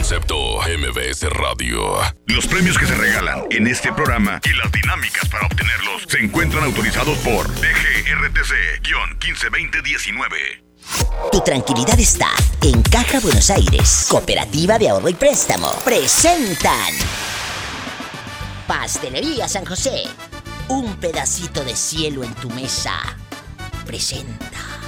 Concepto MBS Radio. Los premios que se regalan en este programa y las dinámicas para obtenerlos se encuentran autorizados por DGRTC-152019. Tu tranquilidad está en Caja Buenos Aires. Cooperativa de Ahorro y Préstamo. Presentan. Pastelería San José. Un pedacito de cielo en tu mesa. Presenta.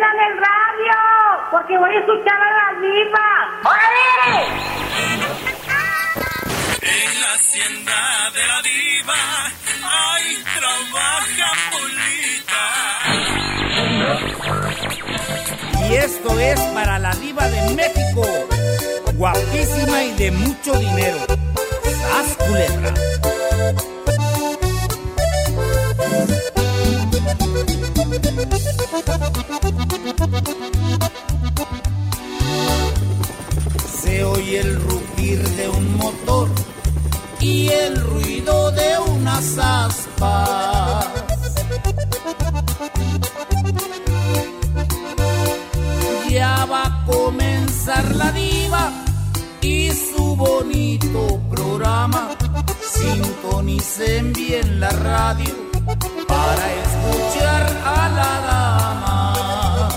Prendan el radio, porque voy a escuchar a la diva. ¡Órale! En la hacienda de la diva, ahí trabaja Polita. Y esto es para la diva de México, guapísima y de mucho dinero. ¡Sas culebra! Y el ruido de unas aspas. Ya va a comenzar la diva y su bonito programa. Sintonicen bien la radio para escuchar a la dama.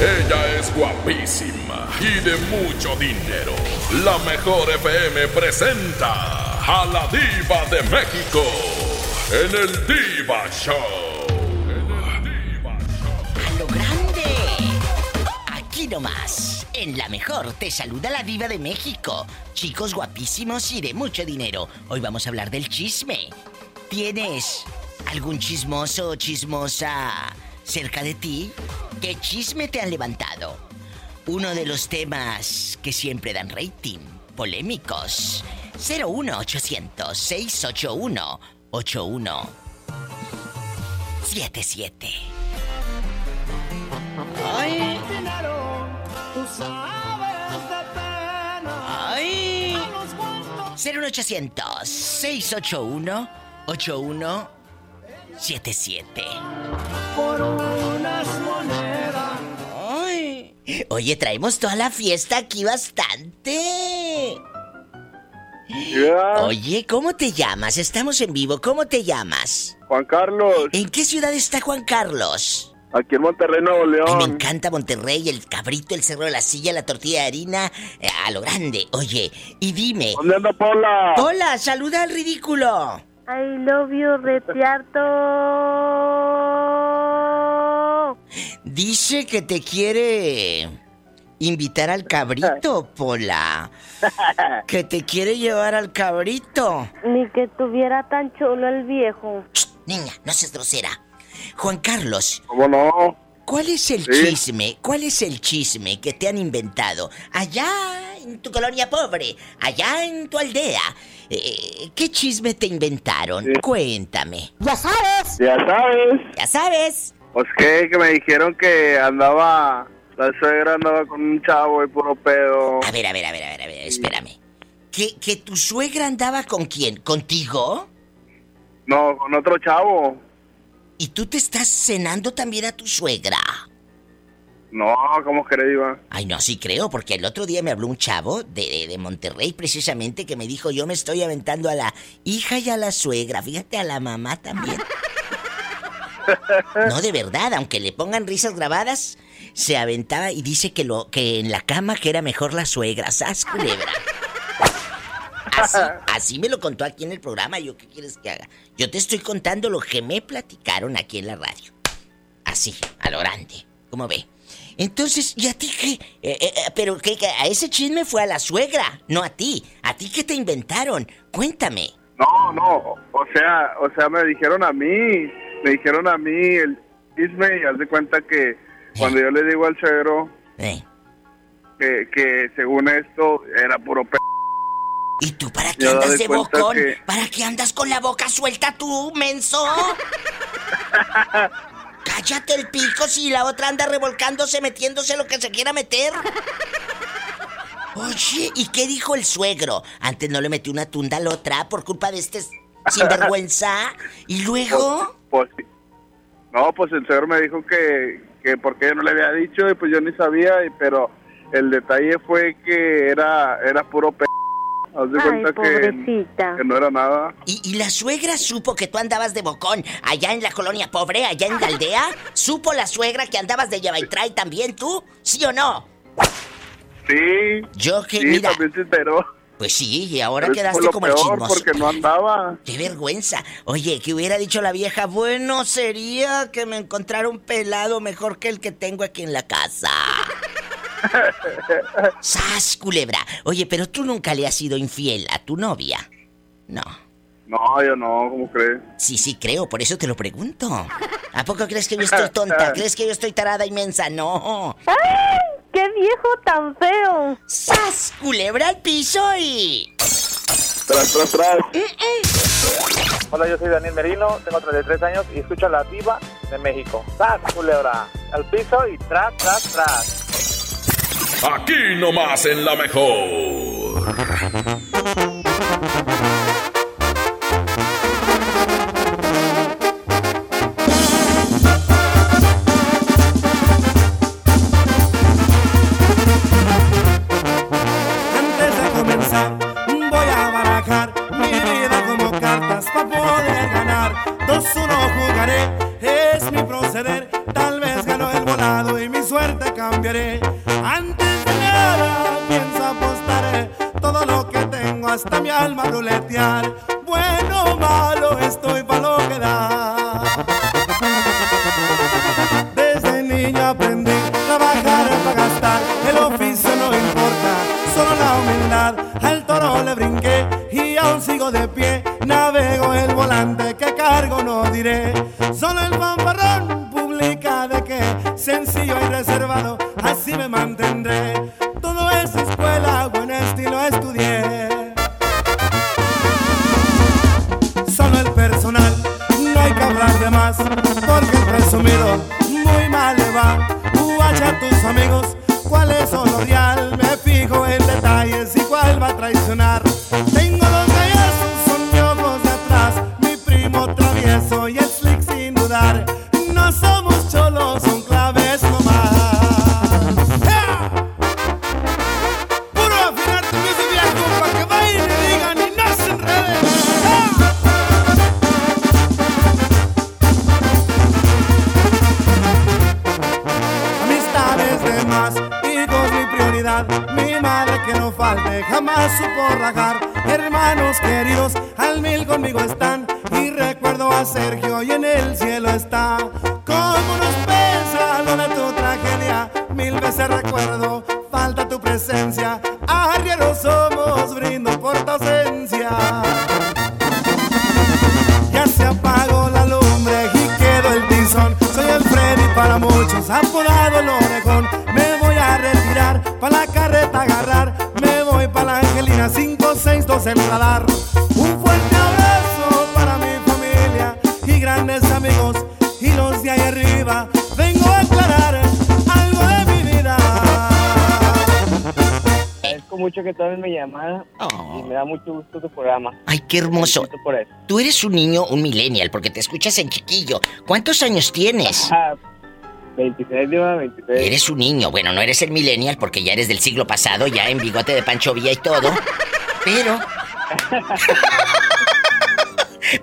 Ella es guapísima y de mucho dinero. La mejor FM presenta a la diva de México en el Diva Show. En el Diva Show. ¡A lo grande! Aquí nomás, en la mejor, te saluda la diva de México. Chicos guapísimos y de mucho dinero. Hoy vamos a hablar del chisme. ¿Tienes algún chismoso o chismosa cerca de ti? ¿Qué chisme te han levantado? Uno de los temas que siempre dan rating, polémicos. 01800 681 8177. Ay, tú sabes de pena. ¡Ay! A los cuantos 01800 681 8177. por unas monedas. Oye, traemos toda la fiesta aquí bastante. Oye, ¿cómo te llamas? Estamos en vivo. ¿Cómo te llamas? Juan Carlos, ¿En qué ciudad está Juan Carlos? aquí en Monterrey, Nuevo Ay, me León. encanta Monterrey, el cabrito, el cerro de la silla, la tortilla de harina, eh, a lo grande. Oye, y dime. ¿Dónde anda Paula? Hola, saluda al ridículo. I love you, retiarto. Dice que te quiere invitar al cabrito, Pola. Que te quiere llevar al cabrito. Ni que tuviera tan chulo el viejo. Shh, niña, no seas grosera. Juan Carlos, ¿Cómo no? ¿cuál es el Sí. chisme? ¿Cuál es el chisme que te han inventado? Allá en tu colonia pobre, allá en tu aldea. Eh, ¿Qué chisme te inventaron? Sí. Cuéntame. Ya sabes. Ya sabes. Ya sabes. Pues que, que me dijeron que andaba, la suegra andaba con un chavo y puro pedo. A ver, a ver, a ver, a ver, a ver, espérame. ¿Que, ¿Que tu suegra andaba con quién? ¿Contigo? No, con otro chavo. ¿Y tú te estás cenando también a tu suegra? No, ¿cómo le iba? Ay, no, sí creo, porque el otro día me habló un chavo de, de- de Monterrey precisamente que me dijo, yo me estoy aventando a la hija y a la suegra, fíjate a la mamá también. No, de verdad, aunque le pongan risas grabadas, se aventaba y dice que lo que en la cama que era mejor la suegra, sas culebra. Así, así me lo contó aquí en el programa. ¿Yo qué quieres que haga? Yo te estoy contando lo que me platicaron aquí en la radio. Así, a lo grande. ¿Cómo ve? Entonces, ¿y a ti qué? Eh, eh, eh, pero que a ese chisme fue a la suegra, no a ti. ¿A ti qué te inventaron? Cuéntame. No, no, o sea, o sea, me dijeron a mí, me dijeron a mí el chisme y haz de cuenta que cuando yo le digo al suegro Eh, que, que según esto era puro p... ¿Y tú para qué Yo andas de bocón? que- ¿Para qué andas con la boca suelta tú, menso? Cállate el pico si la otra anda revolcándose, metiéndose lo que se quiera meter. Oye, ¿y qué dijo el suegro? Antes no le metió una tunda a la otra por culpa de este sinvergüenza. ¿Y luego? Pues, sí. no, pues el suegro me dijo que, que porque yo no le había dicho y pues yo ni sabía, y, pero el detalle fue que era, era puro p... Haz de Ay, cuenta que, pobrecita. que no era nada. ¿Y, y la suegra supo que tú andabas de bocón allá en la colonia pobre, allá en la aldea? ¿Supo la suegra que andabas de lleva y trae también tú? ¿Sí o no? Sí, Yo que, sí, mira, también se enteró. Pues sí, y ahora Pero quedaste como el chismoso. porque no andaba. ¡Qué vergüenza! Oye, que hubiera dicho la vieja, bueno, sería que me encontrara un pelado mejor que el que tengo aquí en la casa. ¡Sas, culebra! Oye, pero tú nunca le has sido infiel a tu novia. No. No, yo no, ¿cómo crees? Sí, sí, creo, por eso te lo pregunto. ¿A poco crees que yo estoy tonta? ¿Crees que yo estoy tarada inmensa? No. ¡Qué viejo tan feo! ¡Sas, culebra al piso y... Tras, tras, tras. Hola, yo soy Daniel Merino, tengo 33 años y escucho a la diva de México. ¡Sas, culebra! Al piso y tras, tras, tras. Aquí nomás en la mejor. Antes de nada, pienso apostaré todo lo que tengo hasta mi alma ruletear. Bueno malo, estoy para apodado el orejón. Me voy a retirar, para la carreta agarrar. Me voy para la Angelina, 562 el radar. Un fuerte abrazo para mi familia y grandes amigos. Y los de ahí arriba, vengo a aclarar algo de mi vida. Agradezco mucho que tomen mi llamada Oh. y me da mucho gusto tu programa. Ay, qué hermoso. Por eso. Tú eres un niño, un millennial, porque te escuchas en chiquillo. ¿Cuántos años tienes? Ah, 26, Diva, 26. Eres un niño. Bueno, no eres el millennial porque ya eres del siglo pasado, ya en bigote de Pancho Villa y todo. Pero.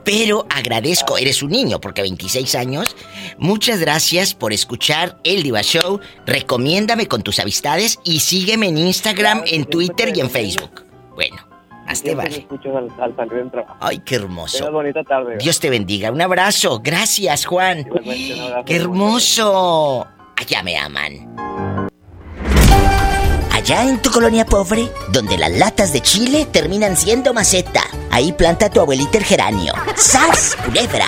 Pero agradezco, eres un niño porque 26 años. Muchas gracias por escuchar el Diva Show. Recomiéndame con tus amistades y sígueme en Instagram, en Twitter y en. Facebook. Bueno, Más te vale. escucho al, al salir del trabajo. Ay, qué hermoso. Tengas bonita tarde. Dios te bendiga. Un abrazo. Gracias, Juan. Igualmente, un abrazo. ¡Qué hermoso! Allá me aman. Allá en tu colonia pobre, donde las latas de chile terminan siendo maceta, ahí planta tu abuelita el geranio. ¡Sas, culebra!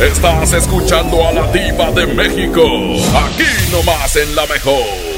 Estás escuchando a la diva de México. Aquí nomás en la mejor.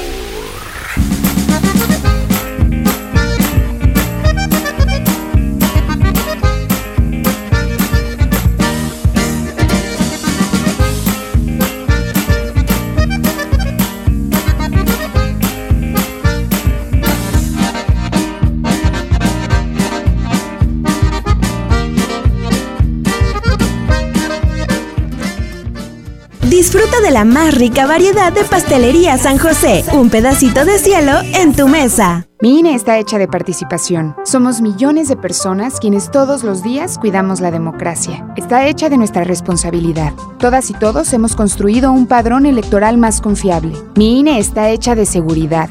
Disfruta de la más rica variedad de pastelería San José. Un pedacito de cielo en tu mesa. Mi INE está hecha de participación. Somos millones de personas quienes todos los días cuidamos la democracia. Está hecha de nuestra responsabilidad. Todas y todos hemos construido un padrón electoral más confiable. Mi INE está hecha de seguridad.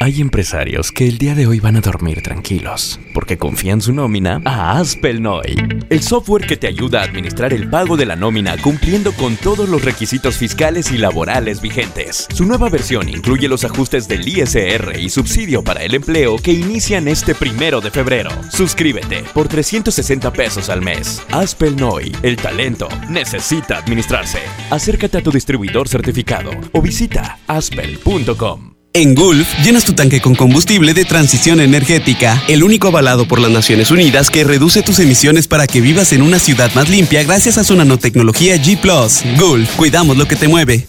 Hay empresarios que el día de hoy van a dormir tranquilos, porque confían su nómina a Aspelnoy, el software que te ayuda a administrar el pago de la nómina cumpliendo con todos los requisitos fiscales y laborales vigentes. Su nueva versión incluye los ajustes del ISR y subsidio para el empleo que inician este primero de febrero. Suscríbete por 360 pesos al mes. Aspelnoy, el talento necesita administrarse. Acércate a tu distribuidor certificado o visita aspel.com. En Gulf, llenas tu tanque con combustible de transición energética, el único avalado por las Naciones Unidas que reduce tus emisiones para que vivas en una ciudad más limpia gracias a su nanotecnología G ⁇ Gulf, cuidamos lo que te mueve.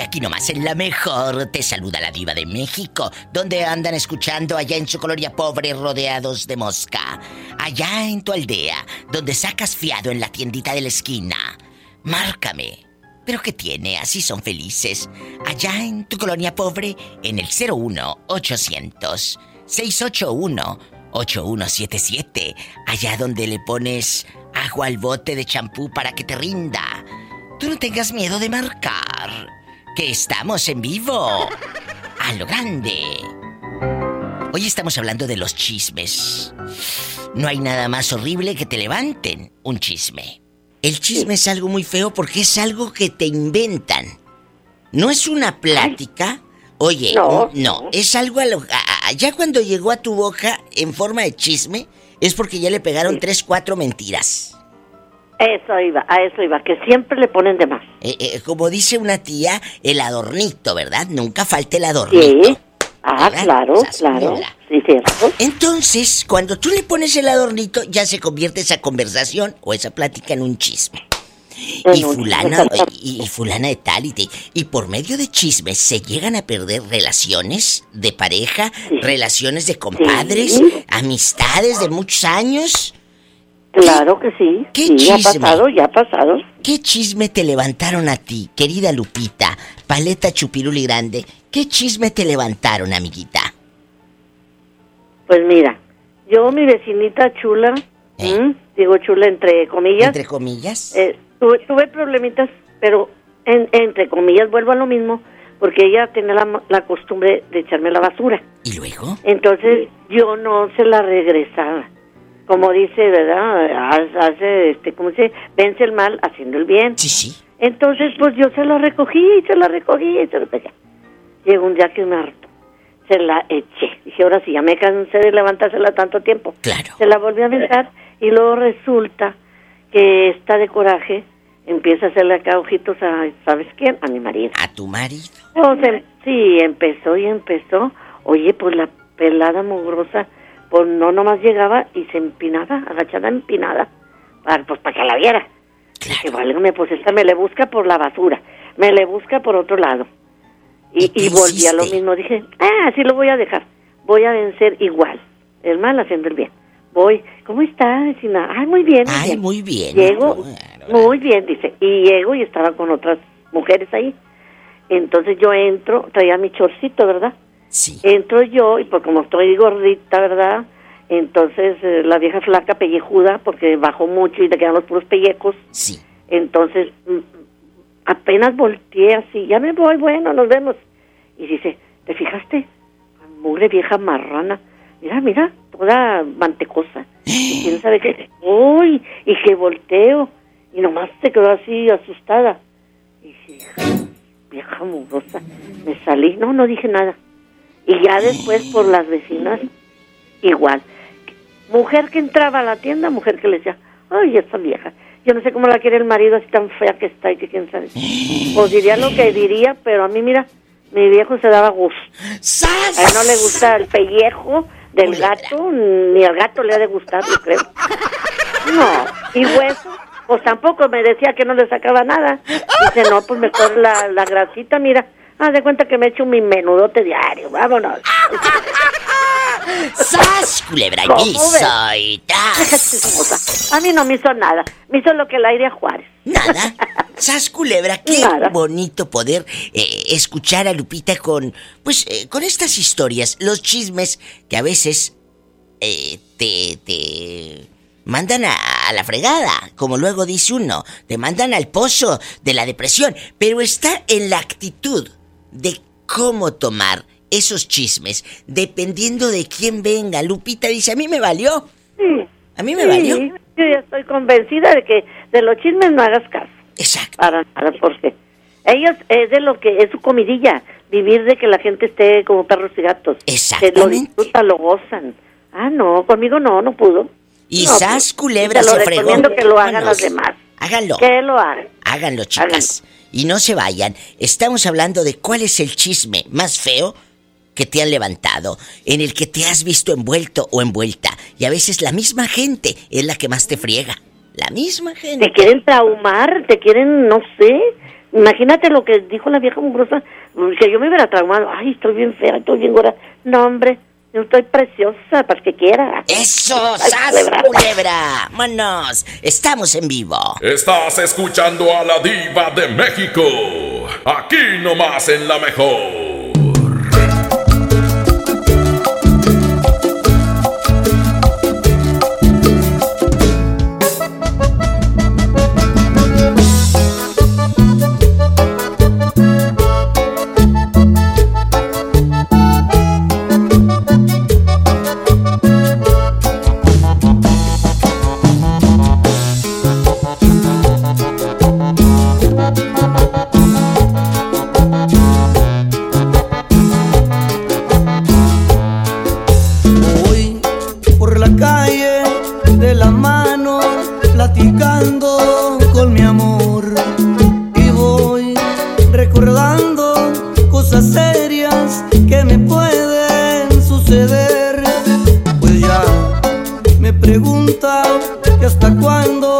aquí nomás en la mejor te saluda la diva de México, donde andan escuchando allá en su colonia pobre rodeados de mosca. Allá en tu aldea, donde sacas fiado en la tiendita de la esquina. Márcame. ¿Pero qué tiene? Así son felices. Allá en tu colonia pobre, en el 01 800 681 8177. Allá donde le pones agua al bote de champú para que te rinda. Tú no tengas miedo de marcar. Que estamos en vivo. A lo grande. Hoy estamos hablando de los chismes. No hay nada más horrible que te levanten un chisme. El chisme es algo muy feo porque es algo que te inventan. No es una plática. Oye, No, no, es algo a lo... a- a- ya cuando llegó a tu boca en forma de chisme, es porque ya le pegaron tres, cuatro mentiras. Eso iba, a eso iba, que siempre le ponen de más. Eh, eh, como dice una tía, el adornito, ¿verdad? Nunca falta el adornito. Sí. Ah, ¿Verdad? claro, claro. Sí, cierto. Entonces, cuando tú le pones el adornito, ya se convierte esa conversación o esa plática en un chisme. En Y un fulana, chisme. y, y fulana de tal y de- Y por medio de chismes se llegan a perder relaciones de pareja, relaciones de compadres, Sí. amistades de muchos años. Claro que sí. ¿Qué sí, chisme? ha pasado, ya ha pasado. ¿Qué chisme te levantaron a ti, querida Lupita, paleta chupiruli grande? ¿Qué chisme te levantaron, amiguita? Pues mira, yo mi vecinita chula, ¿m? digo chula entre comillas. Eh. Entre comillas. eh, tuve, tuve problemitas, pero en- entre comillas vuelvo a lo mismo, porque ella tenía la, la costumbre de echarme la basura. ¿Y luego? Entonces yo no se la regresaba. Como dice, ¿verdad? Hace, este, ¿cómo se dice? Vence el mal haciendo el bien. Sí, sí. Entonces, pues yo se la recogí y se la recogí y se la pegué. Llegó un día que me hartó. Se la eché. Dije, ahora sí, ya me cansé de levantársela tanto tiempo. Claro. Se la volví a aventar y luego resulta que está de coraje, empieza a hacerle acá ojitos a, ¿sabes quién? A mi marido. A tu marido. Entonces, sí, empezó y empezó. Oye, pues la pelada mugrosa, pues no nomás llegaba y se empinaba, agachada empinada, para, pues para que la viera. Dije, válgame, pues esta me le busca por la basura, me le busca por otro lado. Y, y volví a lo mismo, dije, ah, sí lo voy a dejar, voy a vencer igual, el mal haciendo el bien. Voy, ¿cómo está, vecina? Ay, muy bien. Ay, bien". muy bien. Llego, muy bien, dice, y llego y estaba con otras mujeres ahí. Entonces yo entro, traía mi chorcito, ¿verdad? Sí. Entro yo, y pues como estoy gordita, ¿verdad? Entonces eh, la vieja flaca, pellejuda, porque bajó mucho y le quedan los puros pellejos. Sí. Entonces mm, apenas volteé así, ya me voy, bueno, nos vemos. Y dice, ¿te fijaste? Mugre vieja marrana. Mira, mira, toda mantecosa. Y quién sabe qué. Uy, y que volteo. Y nomás se quedó así asustada. Y dije, vieja mugrosa. Me salí, no, no dije nada. Y ya después por las vecinas, igual. Mujer que entraba a la tienda, mujer que le decía, ay, esta vieja. Yo no sé cómo la quiere el marido así tan fea que está y que quién sabe. Pues diría lo que diría, pero a mí, mira, mi viejo se daba gusto. A él no le gusta el pellejo del gato, ni al gato le ha de gustar, yo creo. No, y hueso, pues tampoco me decía que no le sacaba nada. Dice, no, pues mejor la, la grasita, mira. Haz de cuenta que me echo mi menudote diario, vámonos. ¡Sas, culebra! Soy tras. A mí no me hizo nada, me hizo lo que el aire a Juárez. Nada. ¡Sas, culebra! Qué Nada. bonito poder eh, escuchar a Lupita con, pues, eh, con estas historias, los chismes que a veces eh, te, te mandan a, a la fregada, como luego dice uno, te mandan al pozo de la depresión, pero está en la actitud de cómo tomar esos chismes, dependiendo de quién venga. Lupita dice, a mí me valió. A mí me Sí, valió. Yo ya estoy convencida de que de los chismes no hagas caso. Exacto. Para nada, porque ellos es de lo que es su comidilla, vivir de que la gente esté como perros y gatos. Que lo disfrutan, lo gozan. Ah, no, conmigo no, no pudo. Y No, sas culebra se fregó. recomiendo que lo hagan Vámonos. los demás. Háganlo. Que lo hagan. Háganlo, chicas. Y no se vayan, estamos hablando de cuál es el chisme más feo que te han levantado, en el que te has visto envuelto o envuelta. Y a veces la misma gente es la que más te friega. La misma gente. Te quieren traumar, te quieren, no sé. Imagínate lo que dijo la vieja mugrosa, que yo me hubiera traumado. Ay, estoy bien fea, estoy bien gorda. No, hombre, yo estoy preciosa, para que quiera. ¡Eso! Ay, ¡Sas, culebra. culebra! ¡Vámonos! Estamos en vivo. Estás escuchando a la diva de México. Aquí nomás en la mejor. Pregunta que hasta cuándo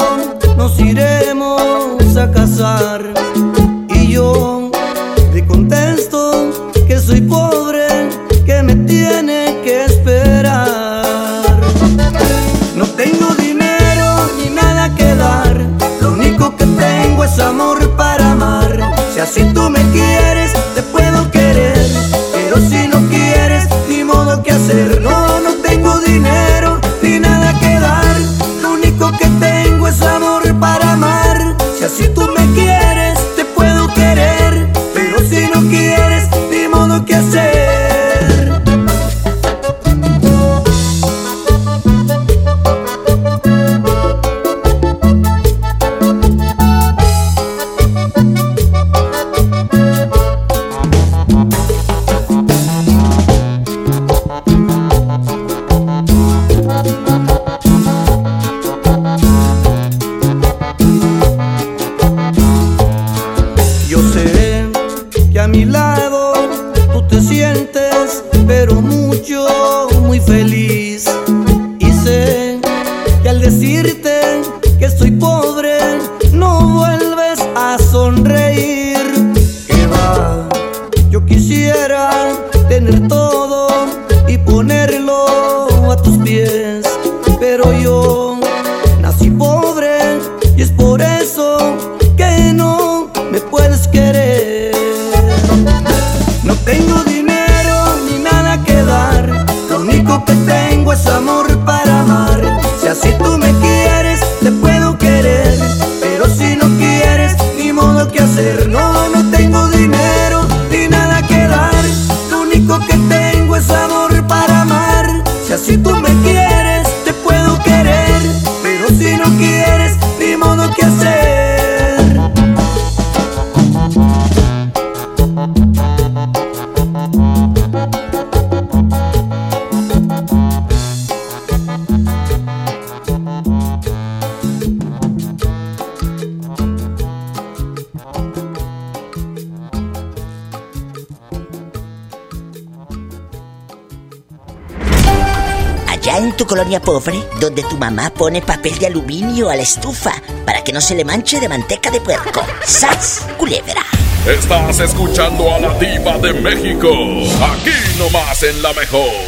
colonia pobre, donde tu mamá pone papel de aluminio a la estufa para que no se le manche de manteca de puerco. ¡Sas, culebra! Estás escuchando a la diva de México. Aquí nomás en la mejor.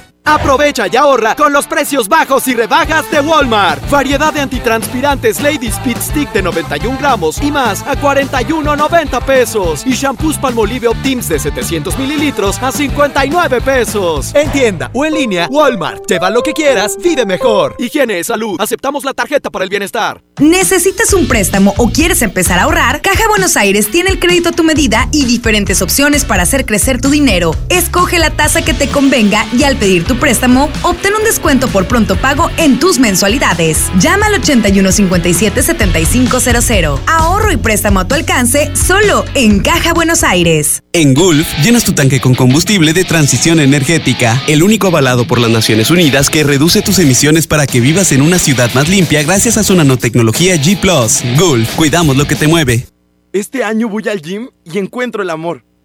Aprovecha y ahorra con los precios bajos y rebajas de Walmart. Variedad de antitranspirantes Lady Speed Stick de 91 gramos y más a 41.90 pesos. Y shampoos Palmolive Optims de 700 mililitros a 59 pesos. En tienda o en línea, Walmart. Lleva lo que quieras, vive mejor. Higiene, y salud. Aceptamos la tarjeta para el bienestar. ¿Necesitas un préstamo o quieres empezar a ahorrar? Caja Buenos Aires tiene el crédito a tu medida y diferentes opciones para hacer crecer tu dinero. Escoge la tasa que te convenga y al pedir tu préstamo, obtén un descuento por pronto pago en tus mensualidades. Llama al 8157-7500. Ahorro y préstamo a tu alcance solo en Caja Buenos Aires. En Gulf, llenas tu tanque con combustible de transición energética, el único avalado por las Naciones Unidas que reduce tus emisiones para que vivas en una ciudad más limpia gracias a su nanotecnología G ⁇ Gulf, cuidamos lo que te mueve. Este año voy al gym y encuentro el amor.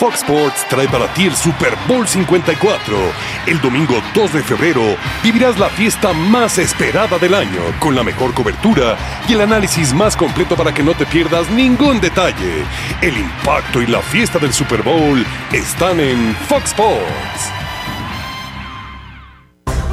Fox Sports trae para ti el Super Bowl 54. El domingo 2 de febrero vivirás la fiesta más esperada del año, con la mejor cobertura y el análisis más completo para que no te pierdas ningún detalle. El impacto y la fiesta del Super Bowl están en Fox Sports.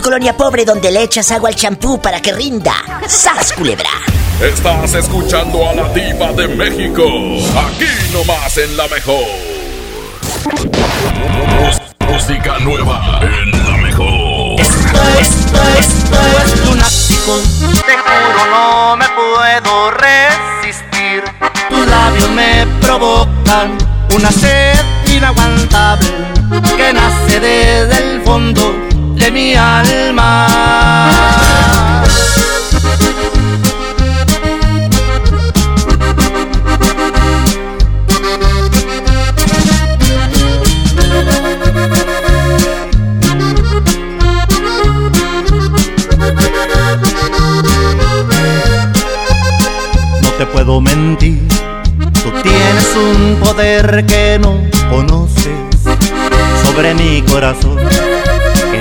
Colonia pobre donde le echas agua al champú para que rinda. ¡Sas, culebra! Estás escuchando a la diva de México. Aquí nomás en la mejor. Música nueva en la mejor. Esto, esto, esto es lunático. Te juro no me puedo resistir. Tus labios me provocan una sed inaguantable que nace desde el fondo de mi alma. No te puedo mentir, tú tienes un poder que no conoces sobre mi corazón,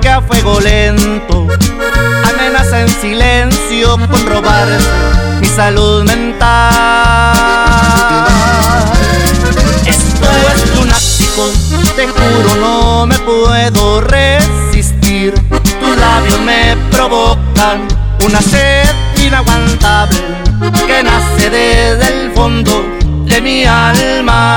que a fuego lento amenaza en silencio con robarse mi salud mental. Esto es lunático, te juro no me puedo resistir. Tus labios me provocan una sed inaguantable que nace desde el fondo de mi alma.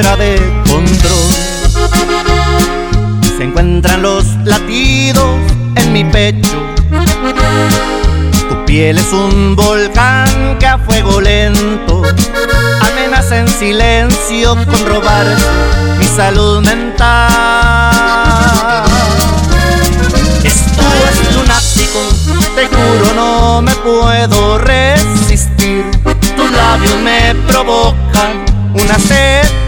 Fuera de control se encuentran los latidos en mi pecho. Tu piel es un volcán que a fuego lento amenaza en silencio con robar mi salud mental. Esto es lunático, te juro no me puedo resistir. Tus labios me provocan una sed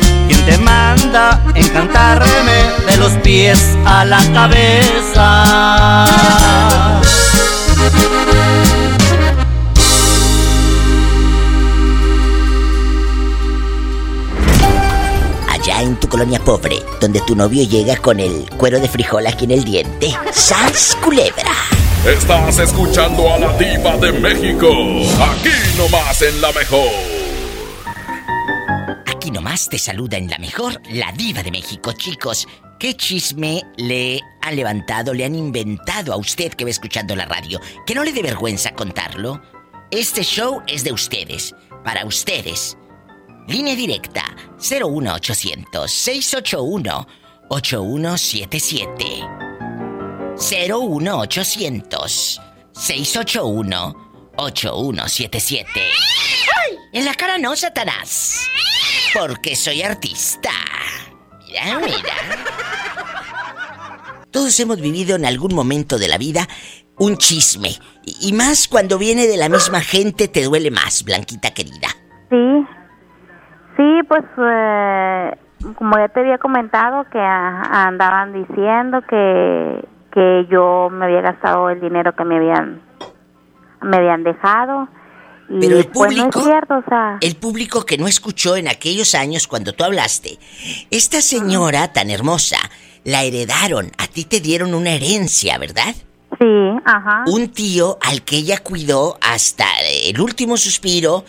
Quien te manda encantarme de los pies a la cabeza. Allá en tu colonia pobre, donde tu novio llega con el cuero de frijol aquí en el diente. ¡Sas, culebra! Estás escuchando a la diva de México. Aquí nomás en la mejor. Aquí nomás te saluda en la mejor la diva de México, chicos. ¿Qué chisme le han levantado, le han inventado a usted que va escuchando la radio? ¿Que no le dé vergüenza contarlo? Este show es de ustedes, para ustedes. Línea directa 01800 681 8177. 01800 681 8177. En la cara no, Satanás. Porque soy artista. Mira, mira. Todos hemos vivido en algún momento de la vida un chisme. Y más cuando viene de la misma gente te duele más, Blanquita querida. Sí, sí, pues eh, como ya te había comentado que andaban diciendo que, que yo me había gastado el dinero que me habían me habían dejado Pero el pues no público- es cierto, o sea, El público que no escuchó en aquellos años cuando tú hablaste. Esta señora tan hermosa, la heredaron. A ti te dieron una herencia, ¿verdad? sí, ajá. Un tío al que ella cuidó hasta el último suspiro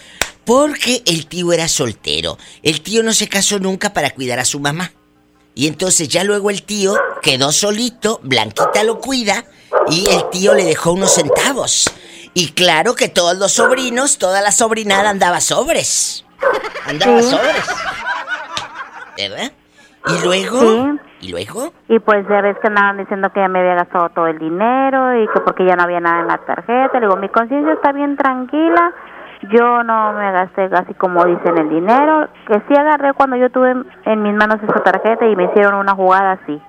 porque el tío era soltero. El tío no se casó nunca para cuidar a su mamá. Y entonces ya luego el tío quedó solito, Blanquita lo cuida Y el tío le dejó unos centavos. Y claro que todos los sobrinos, toda la sobrinada andaba sobres. Andaba sobres. ¿Verdad? ¿Y luego? Sí. ¿Y luego? Y pues ya ves que andaban diciendo que ya me había gastado todo el dinero y que porque ya no había nada en la tarjeta. Le digo, mi conciencia está bien tranquila. Yo no me gasté así como dicen el dinero. Que sí agarré cuando yo tuve en mis manos esa tarjeta y me hicieron una jugada así.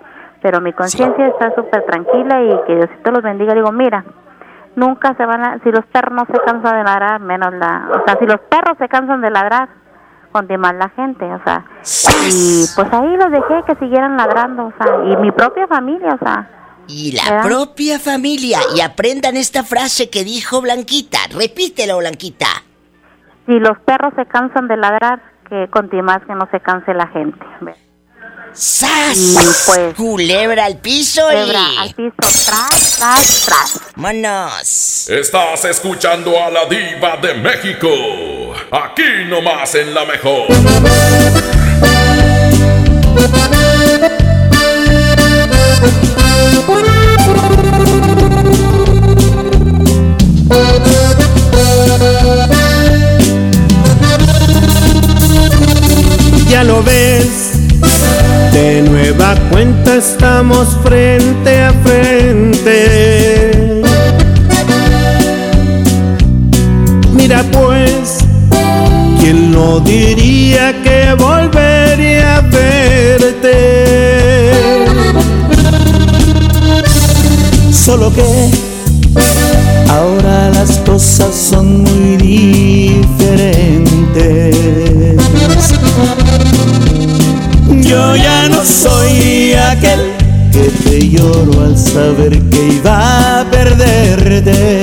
Pero mi conciencia está súper tranquila y que Diosito los bendiga. Digo, mira, nunca se van a... Si los perros no se cansan de ladrar, menos la... O sea, si los perros se cansan de ladrar, más la gente, o sea, y pues ahí los dejé que siguieran ladrando, o sea, y mi propia familia, o sea. Y la ¿verdad? propia familia. Y aprendan esta frase que dijo Blanquita. Repítelo, Blanquita. Si los perros se cansan de ladrar, que con más que no se canse la gente. ¡Sas! Y pues... Culebra al piso Culebra y... al piso, tras, tras, tras. ¡Vámonos! Estás escuchando a la diva de México. Aquí nomás en la mejor. Saber que iba a perderte.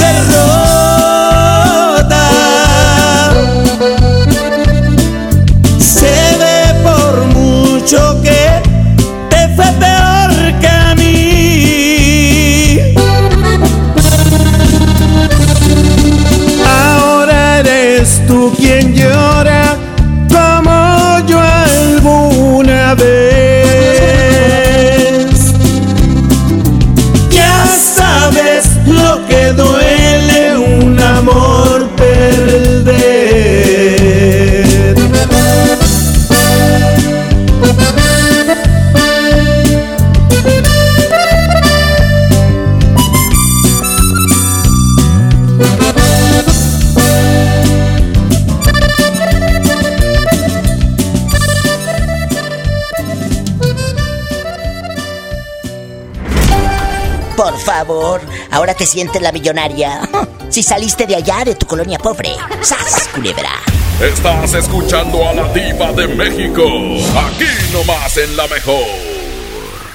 eres favor, ahora te sientes la millonaria. Si saliste de allá, de tu colonia pobre. ¡Sas, culebra! Estás escuchando a la diva de México. Aquí nomás en la mejor.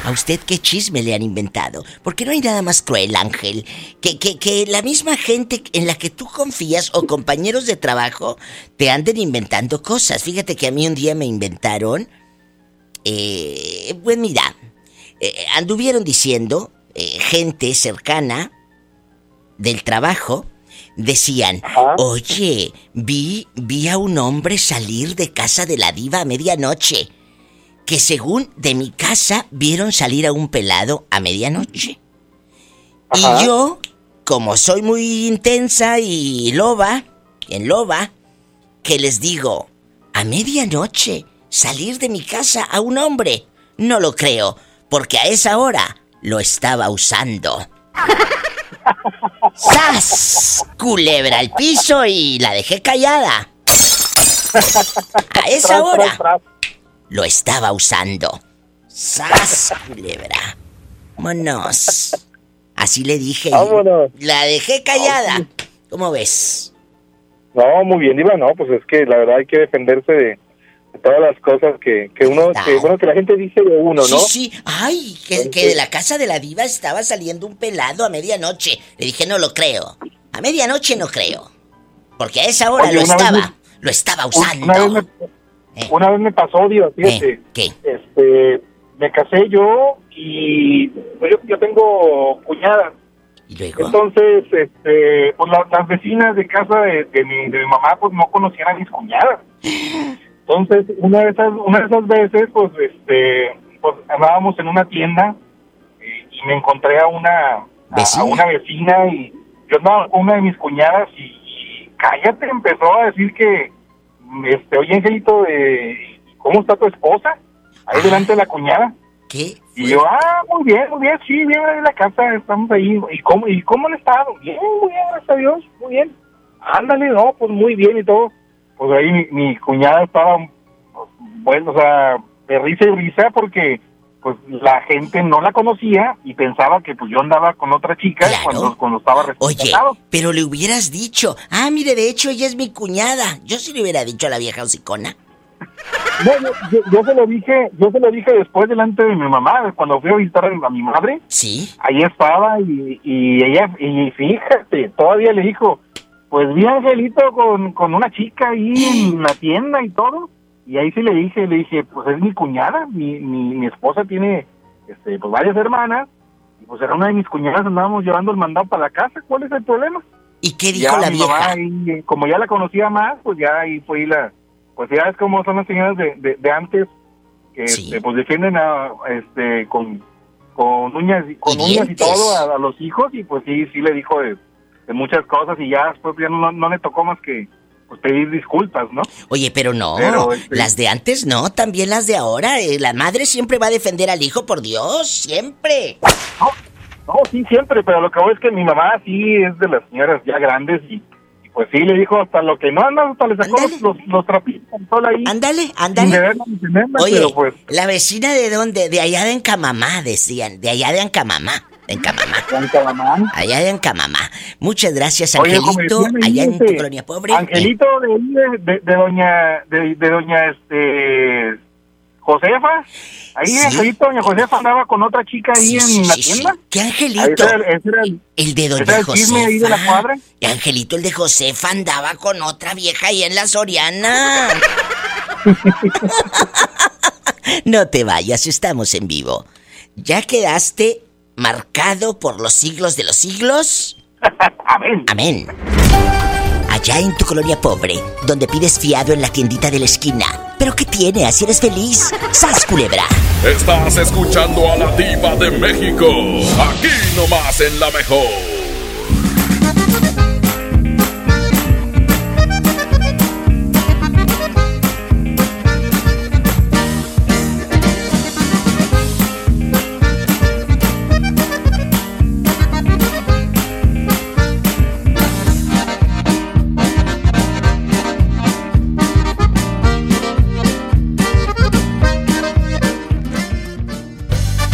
¿A usted qué chisme le han inventado? Porque no hay nada más cruel, Ángel, que, que, que la misma gente en la que tú confías o compañeros de trabajo te anden inventando cosas. Fíjate que a mí un día me inventaron... Eh, pues mira, eh, anduvieron diciendo eh, gente cercana del trabajo decían, oye, vi, vi a un hombre salir de casa de la diva a medianoche. Que según de mi casa vieron salir a un pelado a medianoche. Y yo, como soy muy intensa y loba, en loba, que les digo, a medianoche salir de mi casa a un hombre. No lo creo, porque a esa hora lo estaba usando. ¡Sas! Culebra al piso y la dejé callada. A esa hora lo estaba usando. ¡Sas! Culebra. Vámonos. Así le dije. Vámonos. La dejé callada. ¿Cómo ves? No, muy bien, Diva, no, pues es que la verdad hay que defenderse de, de todas las cosas que, que uno, que, bueno, que la gente dice de uno, ¿no? Sí, sí. Ay, que, que de la casa de la diva estaba saliendo un pelado a medianoche. Le dije, no lo creo. A medianoche no creo. Porque a esa hora Oye, lo estaba. me- Lo estaba usando. Una vez me, una vez me pasó, Diva, fíjate. Eh, ¿Qué? Este, me casé yo y pues, yo, yo tengo cuñadas. ¿Y luego? Entonces, este, pues la- las vecinas de casa de, de mi, de mi mamá, pues no conocían a mis cuñadas. Entonces, una de esas, una de esas veces, pues, este, pues andábamos en una tienda y, y me encontré a una, a- a, una vecina y yo andaba con una de mis cuñadas y, y cállate, empezó a decir que, este, oye, Angelito, de, ¿cómo está tu esposa? Ahí delante de la cuñada. ¿Qué? Y yo, ah, muy bien, muy bien, sí, bien, en la casa, estamos ahí. ¿Y cómo, ¿Y cómo han estado? Bien, muy bien, gracias a Dios, muy bien. Ándale, no, pues muy bien y todo. Pues ahí mi, mi cuñada estaba, pues, bueno, o sea, de risa y risa porque pues la gente no la conocía y pensaba que pues yo andaba con otra chica cuando, cuando estaba Oye, pero le hubieras dicho, ah, mire, de hecho ella es mi cuñada. Yo sí le hubiera dicho a la vieja hocicona. No, yo, yo- yo se lo dije, yo se lo dije después delante de mi mamá, cuando fui a visitar a mi madre. Sí. Ahí estaba y, y ella, y fíjate, todavía le dijo, pues vi a Angelito con, con una chica ahí en la tienda y todo. Y ahí sí le dije, le dije, pues es mi cuñada, mi, mi, mi esposa tiene, este, pues varias hermanas. Y pues era una de mis cuñadas, andábamos llevando el mandado para la casa, ¿cuál es el problema? ¿Y qué Ya dijo la mi mamá vieja? ahí, eh, como ya la conocía más, pues ya ahí fue la, pues ya es como son las señoras de, de, de antes, que este, pues defienden a, este, con, con uñas, y- con Y uñas y todo a, a los hijos y pues sí, sí le dijo de, de muchas cosas y ya después ya no, no le tocó más que pues, pedir disculpas, ¿no? Oye, pero no, Pero, este- las de antes no, también las de ahora. eh, La madre siempre va a defender al hijo, por Dios, siempre. No, sí, siempre, pero lo que voy es que mi mamá sí es de las señoras ya grandes y, y pues sí le dijo hasta lo que no hasta le sacó los, los, los trapitos sol ahí. Ándale, ándale. Oye, pero pues la vecina de dónde? De allá de Encamamá, decían. De allá de Encamamá. De Encamamá. Allá de Encamamá. Muchas gracias, Angelito. allá en tu colonia pobre. Angelito de, ahí de, de- de doña, de, de doña, este, Josefa. Ahí Sí. Angelito, doña Josefa andaba con otra chica ahí Sí, en sí, la tienda. ¿Qué Angelito? era, ese era el, El de Doña era el chisme ahí de la Josefa. cuadra. Y Angelito, el de Josefa, andaba con otra vieja ahí en la Soriana. no te vayas, estamos en vivo. ¿Ya quedaste marcado por los siglos de los siglos? Amén. Amén. Allá en tu colonia pobre, donde pides fiado en la tiendita de la esquina. ¿Pero qué tiene? Así eres feliz. ¡Sas, culebra! Estás escuchando a la diva de México. Aquí nomás en la mejor.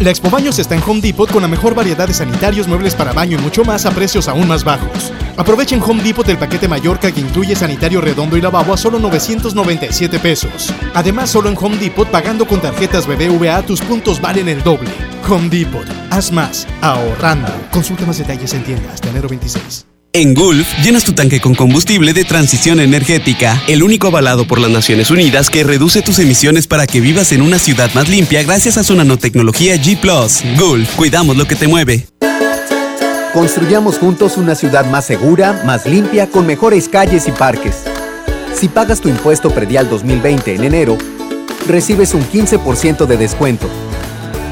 La Expo Baños está en Home Depot con la mejor variedad de sanitarios, muebles para baño y mucho más a precios aún más bajos. Aprovechen Home Depot el paquete Mallorca que incluye sanitario redondo y lavabo a solo 997 pesos. Además, solo en Home Depot pagando con tarjetas BBVA tus puntos valen el doble. Home Depot, haz más, ahorrando. Consulta más detalles en tiendas hasta enero 26. En Gulf, llenas tu tanque con combustible de transición energética, el único avalado por las Naciones Unidas que reduce tus emisiones para que vivas en una ciudad más limpia gracias a su nanotecnología G ⁇ Gulf, cuidamos lo que te mueve. Construyamos juntos una ciudad más segura, más limpia, con mejores calles y parques. Si pagas tu impuesto predial 2020 en enero, recibes un 15% de descuento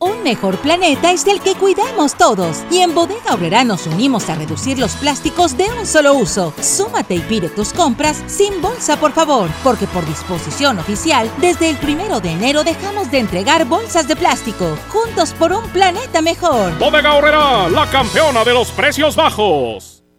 Un mejor planeta es el que cuidamos todos. Y en Bodega Obrera nos unimos a reducir los plásticos de un solo uso. Súmate y pide tus compras sin bolsa, por favor. Porque por disposición oficial, desde el primero de enero dejamos de entregar bolsas de plástico. Juntos por un planeta mejor. Bodega Obrera, la campeona de los precios bajos.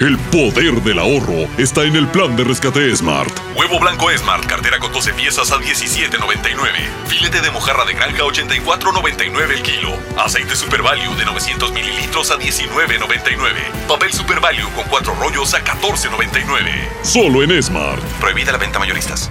El poder del ahorro está en el plan de rescate Smart. Huevo blanco Smart, cartera con 12 piezas a 17.99. Filete de mojarra de granja 84.99 el kilo. Aceite Super Value de 900 mililitros a 19.99. Papel Super Value con 4 rollos a 14.99. Solo en Smart. Prohibida la venta mayoristas.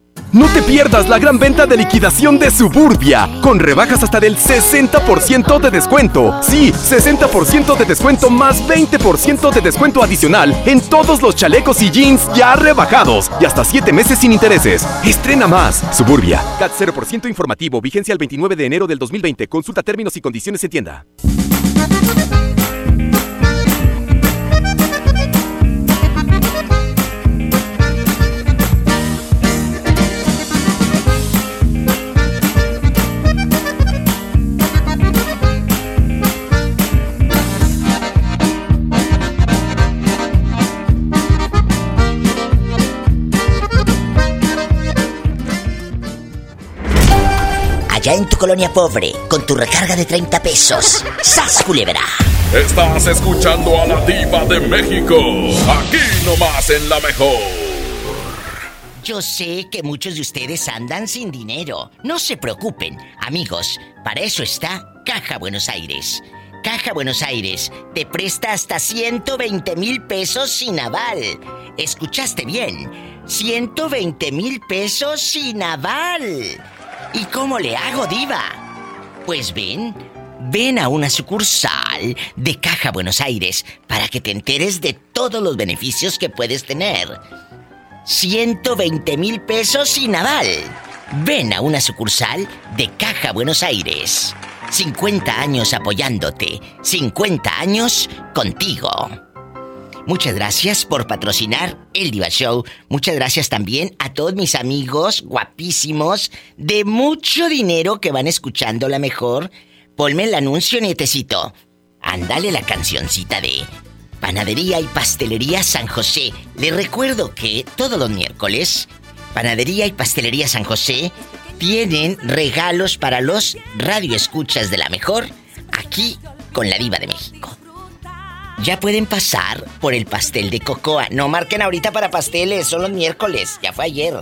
No te pierdas la gran venta de liquidación de Suburbia, con rebajas hasta del 60% de descuento. Sí, 60% de descuento más 20% de descuento adicional en todos los chalecos y jeans ya rebajados y hasta 7 meses sin intereses. Estrena más. Suburbia. CAT 0% informativo, vigencia el 29 de enero del 2020. Consulta términos y condiciones en tienda. Ya en tu colonia pobre, con tu recarga de 30 pesos. ¡Sas, culebra! Estás escuchando a la diva de México. Aquí nomás en la mejor. Yo sé que muchos de ustedes andan sin dinero. No se preocupen, amigos. Para eso está Caja Buenos Aires. Caja Buenos Aires te presta hasta 120 mil pesos sin aval. ¿Escuchaste bien? 120 mil pesos sin aval. ¿Y cómo le hago, diva? Pues ven, ven a una sucursal de Caja Buenos Aires para que te enteres de todos los beneficios que puedes tener. 120 mil pesos sin aval. Ven a una sucursal de Caja Buenos Aires. 50 años apoyándote, 50 años contigo. Muchas gracias por patrocinar el Diva Show. Muchas gracias también a todos mis amigos guapísimos de mucho dinero que van escuchando la mejor. Ponme el anuncio, nietecito. Ándale la cancioncita de Panadería y Pastelería San José. Les recuerdo que todos los miércoles, Panadería y Pastelería San José tienen regalos para los radioescuchas de la mejor aquí con la Diva de México. Ya pueden pasar por el pastel de cocoa. No marquen ahorita para pasteles, son los miércoles. Ya fue ayer.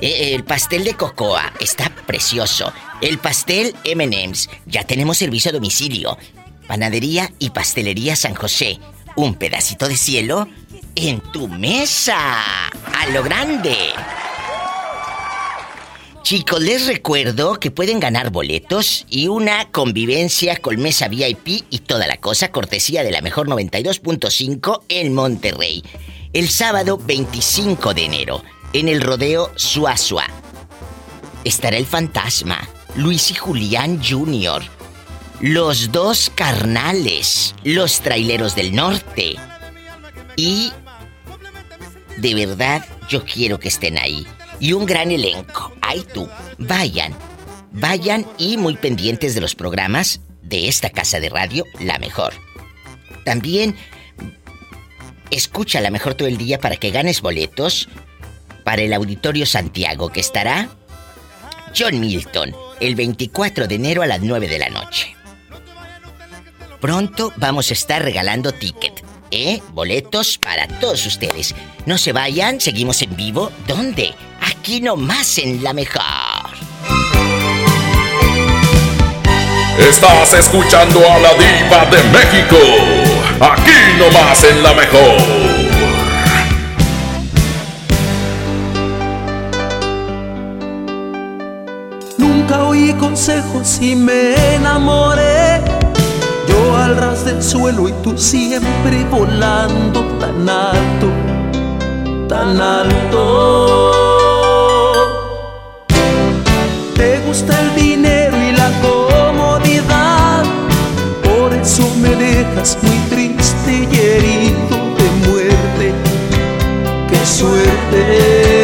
Eh, el pastel de cocoa está precioso. El pastel MM's. Ya tenemos servicio a domicilio. Panadería y pastelería San José. Un pedacito de cielo en tu mesa. A lo grande. Chicos, les recuerdo que pueden ganar boletos y una convivencia con mesa VIP y toda la cosa, cortesía de la mejor 92.5 en Monterrey. El sábado 25 de enero, en el rodeo Suazua, estará el fantasma, Luis y Julián Jr., los dos carnales, los traileros del norte. Y de verdad yo quiero que estén ahí y un gran elenco. Ay tú, vayan, vayan y muy pendientes de los programas de esta casa de radio, La Mejor. También escucha La Mejor todo el día para que ganes boletos para el Auditorio Santiago que estará John Milton el 24 de enero a las 9 de la noche. Pronto vamos a estar regalando ticket, ¿eh? Boletos para todos ustedes. No se vayan, seguimos en vivo. ¿Dónde? Aquí nomás en la mejor. Estás escuchando a la diva de México. Aquí nomás en la mejor. Nunca oí consejos y me enamoré. Yo al ras del suelo y tú siempre volando tan alto, tan alto. Gusta el dinero y la comodidad, por eso me dejas muy triste y herido de muerte. ¡Qué suerte!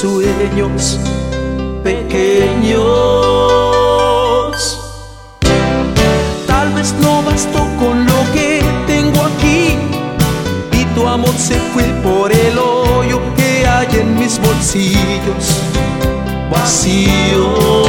Sueños pequeños. Tal vez no bastó con lo que tengo aquí y tu amor se fue por el hoyo que hay en mis bolsillos vacíos.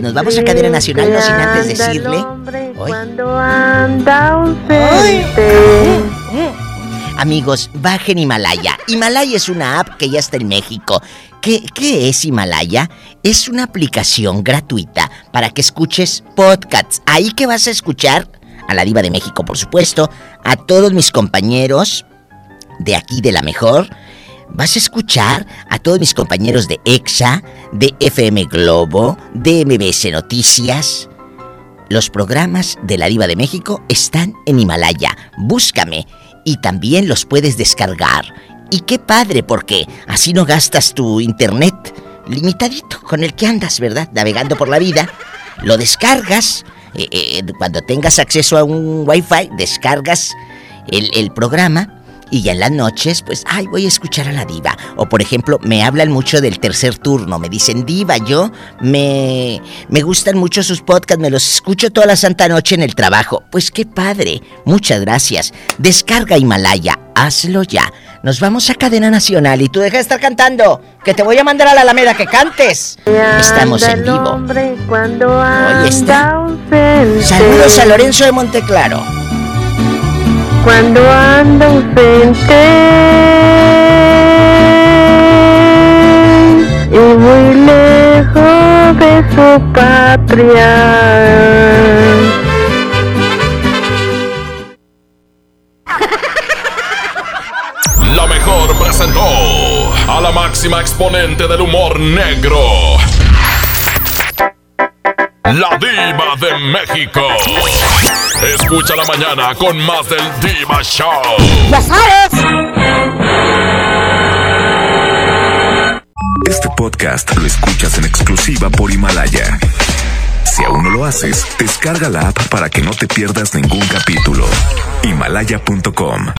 Chicos. Nos vamos a cadena nacional, no sin antes decirle. Cuando anda ausente. Amigos, bajen Himalaya. Himalaya es una app que ya está en México. ¿Qué, qué es Himalaya? Es una aplicación gratuita para que escuches podcasts. Ahí que vas a escuchar a la diva de México, por supuesto, a todos mis compañeros de aquí de la mejor. Vas a escuchar a todos mis compañeros de EXA, de FM Globo, de MBS Noticias. Los programas de la Diva de México están en Himalaya. Búscame y también los puedes descargar. Y qué padre, porque así no gastas tu internet limitadito con el que andas, ¿verdad? Navegando por la vida. Lo descargas. eh, eh, cuando tengas acceso a un wifi, descargas el, el programa. Y ya en las noches, pues, ay, voy a escuchar a la diva. O por ejemplo, me hablan mucho del tercer turno. Me dicen, diva, yo me, me gustan mucho sus podcasts, me los escucho toda la santa noche en el trabajo. Pues qué padre. Muchas gracias. Descarga Himalaya, hazlo ya. Nos vamos a cadena nacional y tú deja de estar cantando. Que te voy a mandar a la Alameda que cantes. Estamos en vivo. Oye, está. Saludos a Lorenzo de Monteclaro. Cuando anda ausente. Y muy lejos de su patria. La mejor presentó a la máxima exponente del humor negro. La diva de México. Escucha la mañana con más del Diva Show. ¡Ya sabes! Este podcast lo escuchas en exclusiva por Himalaya. Si aún no lo haces, descarga la app para que no te pierdas ningún capítulo. Himalaya.com